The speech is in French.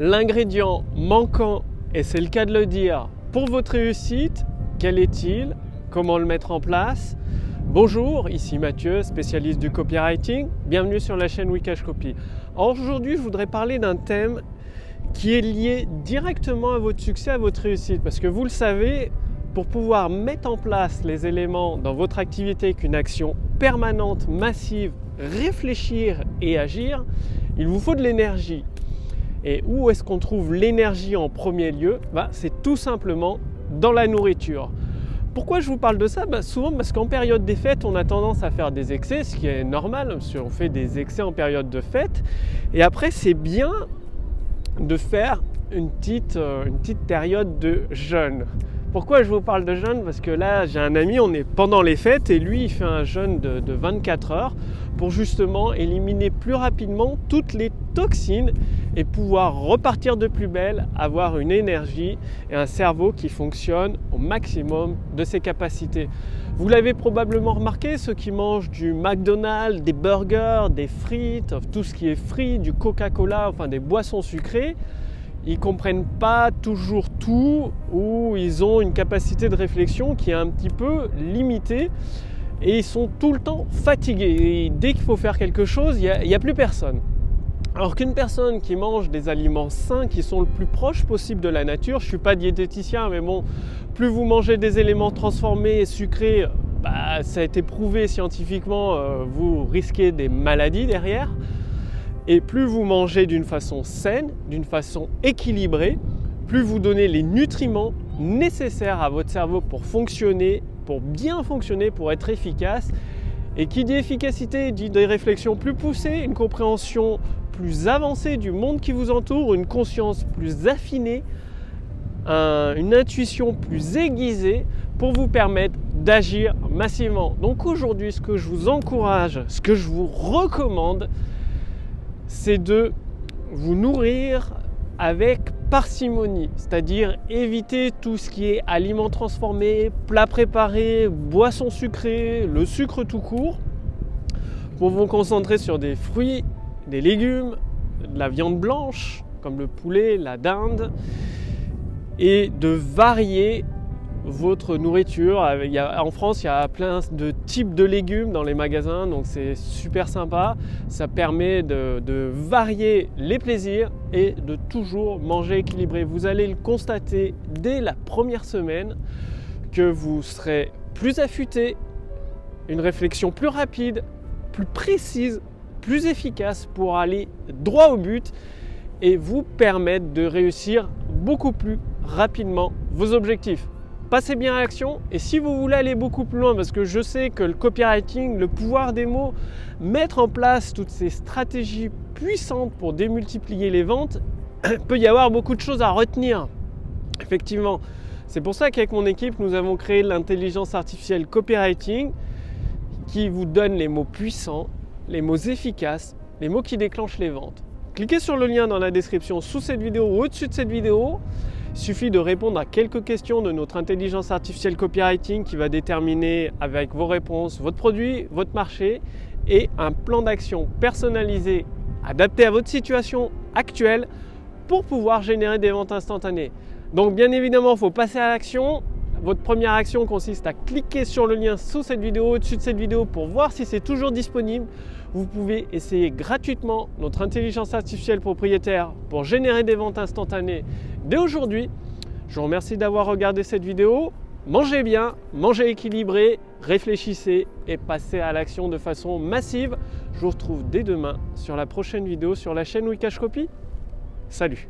L'ingrédient manquant, et c'est le cas de le dire, pour votre réussite, quel est-il? Comment le mettre en place? Bonjour, ici Mathieu, spécialiste du copywriting. Bienvenue sur la chaîne Wikash Copy. Aujourd'hui, je voudrais parler d'un thème qui est lié directement à votre succès, à votre réussite. Parce que vous le savez, pour pouvoir mettre en place les éléments dans votre activité qu'une action permanente, massive, réfléchir et agir, il vous faut de l'énergie. Et où est-ce qu'on trouve l'énergie en premier lieu bah, C'est tout simplement dans la nourriture. Pourquoi je vous parle de ça bah, Souvent parce qu'en période des fêtes, on a tendance à faire des excès, ce qui est normal, parce on fait des excès en période de fête. Et après, c'est bien de faire une petite, euh, une petite période de jeûne. Pourquoi je vous parle de jeûne? Parce que là, j'ai un ami, on est pendant les fêtes et lui, il fait un jeûne de, 24 heures pour justement éliminer plus rapidement toutes les toxines et pouvoir repartir de plus belle, avoir une énergie et un cerveau qui fonctionne au maximum de ses capacités. Vous l'avez probablement remarqué, ceux qui mangent du McDonald's, des burgers, des frites, tout ce qui est frit, du Coca-Cola, enfin des boissons sucrées, ils comprennent pas toujours tout ou ils ont une capacité de réflexion qui est un petit peu limitée et ils sont tout le temps fatigués. Dès qu'il faut faire quelque chose, il n'y a, plus personne. Alors qu'une personne qui mange des aliments sains, qui sont le plus proche possible de la nature, je ne suis pas diététicien, mais bon, plus vous mangez des éléments transformés et sucrés, bah, ça a été prouvé scientifiquement, euh, vous risquez des maladies derrière. Et plus vous mangez d'une façon saine, d'une façon équilibrée, plus vous donnez les nutriments nécessaires à votre cerveau pour fonctionner, pour bien fonctionner, pour être efficace. Et qui dit efficacité dit des réflexions plus poussées, une compréhension plus avancée du monde qui vous entoure, une conscience plus affinée, une intuition plus aiguisée pour vous permettre d'agir massivement. Donc aujourd'hui, ce que je vous encourage, ce que je vous recommande, c'est de vous nourrir avec parcimonie, c'est-à-dire éviter tout ce qui est aliments transformés, plats préparés, boissons sucrées, le sucre tout court, pour vous concentrer sur des fruits, des légumes, de la viande blanche, comme le poulet, la dinde, et de varier votre nourriture. en France, il y a plein de types de légumes dans les magasins, donc c'est super sympa. Ça permet de, de, varier les plaisirs et de toujours manger équilibré. Vous allez le constater dès la première semaine que vous serez plus affûté, une réflexion plus rapide, plus précise, plus efficace pour aller droit au but et vous permettre de réussir beaucoup plus rapidement vos objectifs passez bien à l'action. Et si vous voulez aller beaucoup plus loin, parce que je sais que le copywriting, le pouvoir des mots, mettre en place toutes ces stratégies puissantes pour démultiplier les ventes, peut y avoir beaucoup de choses à retenir. Effectivement. C'est pour ça qu'avec mon équipe, nous avons créé l'intelligence artificielle copywriting qui vous donne les mots puissants, les mots efficaces, les mots qui déclenchent les ventes. Cliquez sur le lien dans la description sous cette vidéo ou au-dessus de cette vidéo. Suffit de répondre à quelques questions de notre intelligence artificielle copywriting qui va déterminer avec vos réponses votre produit, votre marché et un plan d'action personnalisé adapté à votre situation actuelle pour pouvoir générer des ventes instantanées. Donc bien évidemment, il faut passer à l'action. Votre première action consiste à cliquer sur le lien sous cette vidéo, au-dessus de cette vidéo pour voir si c'est toujours disponible. Vous pouvez essayer gratuitement notre intelligence artificielle propriétaire pour générer des ventes instantanées dès aujourd'hui. Je vous remercie d'avoir regardé cette vidéo. Mangez bien, mangez équilibré, réfléchissez et passez à l'action de façon massive. Je vous retrouve dès demain sur la prochaine vidéo sur la chaîne Wikash Copy. Salut